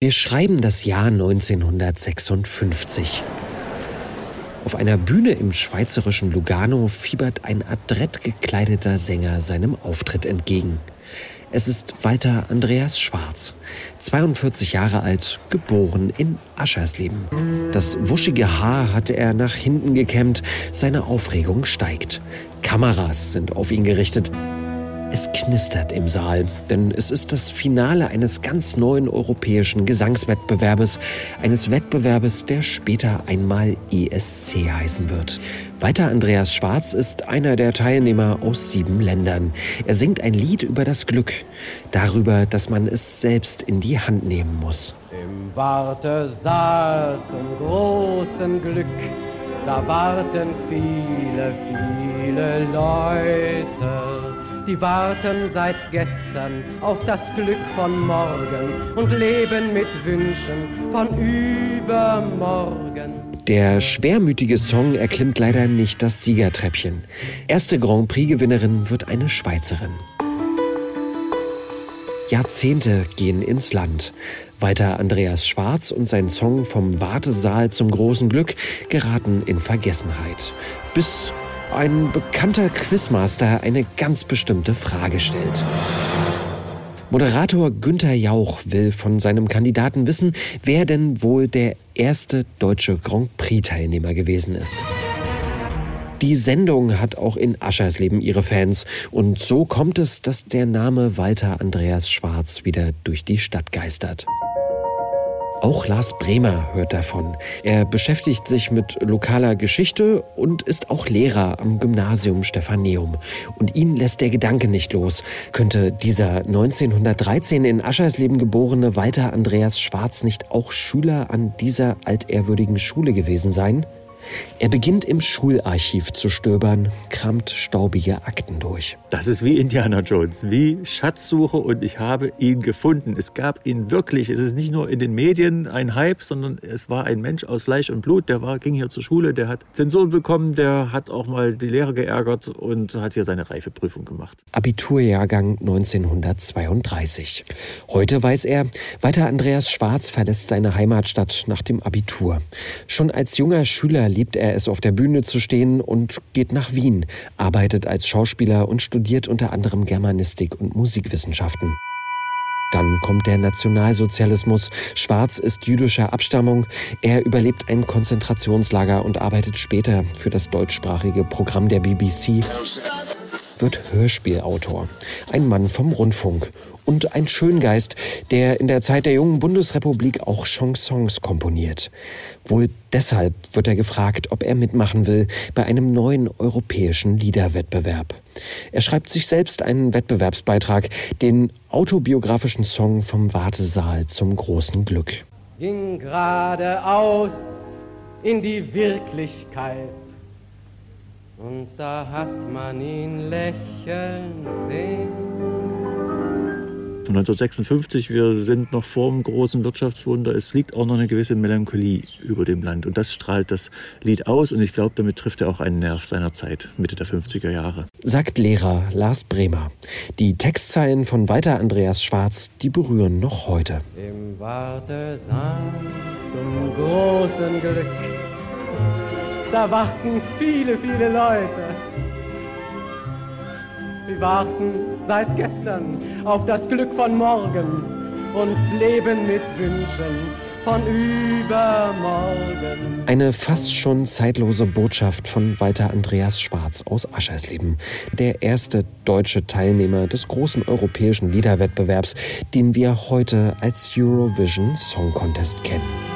Wir schreiben das Jahr 1956. Auf einer Bühne im schweizerischen Lugano fiebert ein adrett gekleideter Sänger seinem Auftritt entgegen. Es ist Walter Andreas Schwarz, 42 Jahre alt, geboren in Aschersleben. Das wuschige Haar hatte er nach hinten gekämmt, seine Aufregung steigt. Kameras sind auf ihn gerichtet. Es knistert im Saal, denn es ist das Finale eines ganz neuen europäischen Gesangswettbewerbes, eines Wettbewerbes, der später einmal ESC heißen wird. Weiter Andreas Schwarz ist einer der Teilnehmer aus sieben Ländern. Er singt ein Lied über das Glück, darüber, dass man es selbst in die Hand nehmen muss. Im Wartesaal zum großen Glück, da warten viele, viele Leute die warten seit gestern auf das Glück von morgen und leben mit Wünschen von übermorgen. Der schwermütige Song erklimmt leider nicht das Siegertreppchen. Erste Grand Prix-Gewinnerin wird eine Schweizerin. Jahrzehnte gehen ins Land. Weiter Andreas Schwarz und sein Song vom Wartesaal zum großen Glück geraten in Vergessenheit. Bis ein bekannter Quizmaster eine ganz bestimmte Frage stellt. Moderator Günther Jauch will von seinem Kandidaten wissen, wer denn wohl der erste deutsche Grand Prix-Teilnehmer gewesen ist. Die Sendung hat auch in Aschersleben ihre Fans und so kommt es, dass der Name Walter Andreas Schwarz wieder durch die Stadt geistert. Auch Lars Bremer hört davon. Er beschäftigt sich mit lokaler Geschichte und ist auch Lehrer am Gymnasium Stephaneum. Und ihn lässt der Gedanke nicht los. Könnte dieser 1913 in Aschersleben geborene Walter Andreas Schwarz nicht auch Schüler an dieser altehrwürdigen Schule gewesen sein? Er beginnt im Schularchiv zu stöbern, kramt staubige Akten durch. Das ist wie Indiana Jones, wie Schatzsuche und ich habe ihn gefunden. Es gab ihn wirklich. Es ist nicht nur in den Medien ein Hype, sondern es war ein Mensch aus Fleisch und Blut. Der war, ging hier zur Schule, der hat Zensuren bekommen, der hat auch mal die Lehrer geärgert und hat hier seine Reifeprüfung gemacht. Abiturjahrgang 1932. Heute weiß er, weiter Andreas Schwarz verlässt seine Heimatstadt nach dem Abitur. Schon als junger Schüler liebt er es, auf der Bühne zu stehen und geht nach Wien, arbeitet als Schauspieler und studiert unter anderem Germanistik und Musikwissenschaften. Dann kommt der Nationalsozialismus. Schwarz ist jüdischer Abstammung. Er überlebt ein Konzentrationslager und arbeitet später für das deutschsprachige Programm der BBC wird Hörspielautor, ein Mann vom Rundfunk und ein Schöngeist, der in der Zeit der jungen Bundesrepublik auch Chansons komponiert. Wohl deshalb wird er gefragt, ob er mitmachen will bei einem neuen europäischen Liederwettbewerb. Er schreibt sich selbst einen Wettbewerbsbeitrag, den autobiografischen Song vom Wartesaal zum großen Glück. Ging geradeaus in die Wirklichkeit und da hat man ihn lächeln sehen. 1956, wir sind noch vor dem großen Wirtschaftswunder. Es liegt auch noch eine gewisse Melancholie über dem Land. Und das strahlt das Lied aus. Und ich glaube, damit trifft er auch einen Nerv seiner Zeit, Mitte der 50er Jahre. Sagt Lehrer Lars Bremer. Die Textzeilen von Walter Andreas Schwarz, die berühren noch heute. Im Wartesaal zum großen Glück, da warten viele, viele Leute. Sie warten seit gestern auf das Glück von morgen und leben mit Wünschen von übermorgen. Eine fast schon zeitlose Botschaft von Walter Andreas Schwarz aus Aschersleben, der erste deutsche Teilnehmer des großen europäischen Liederwettbewerbs, den wir heute als Eurovision Song Contest kennen.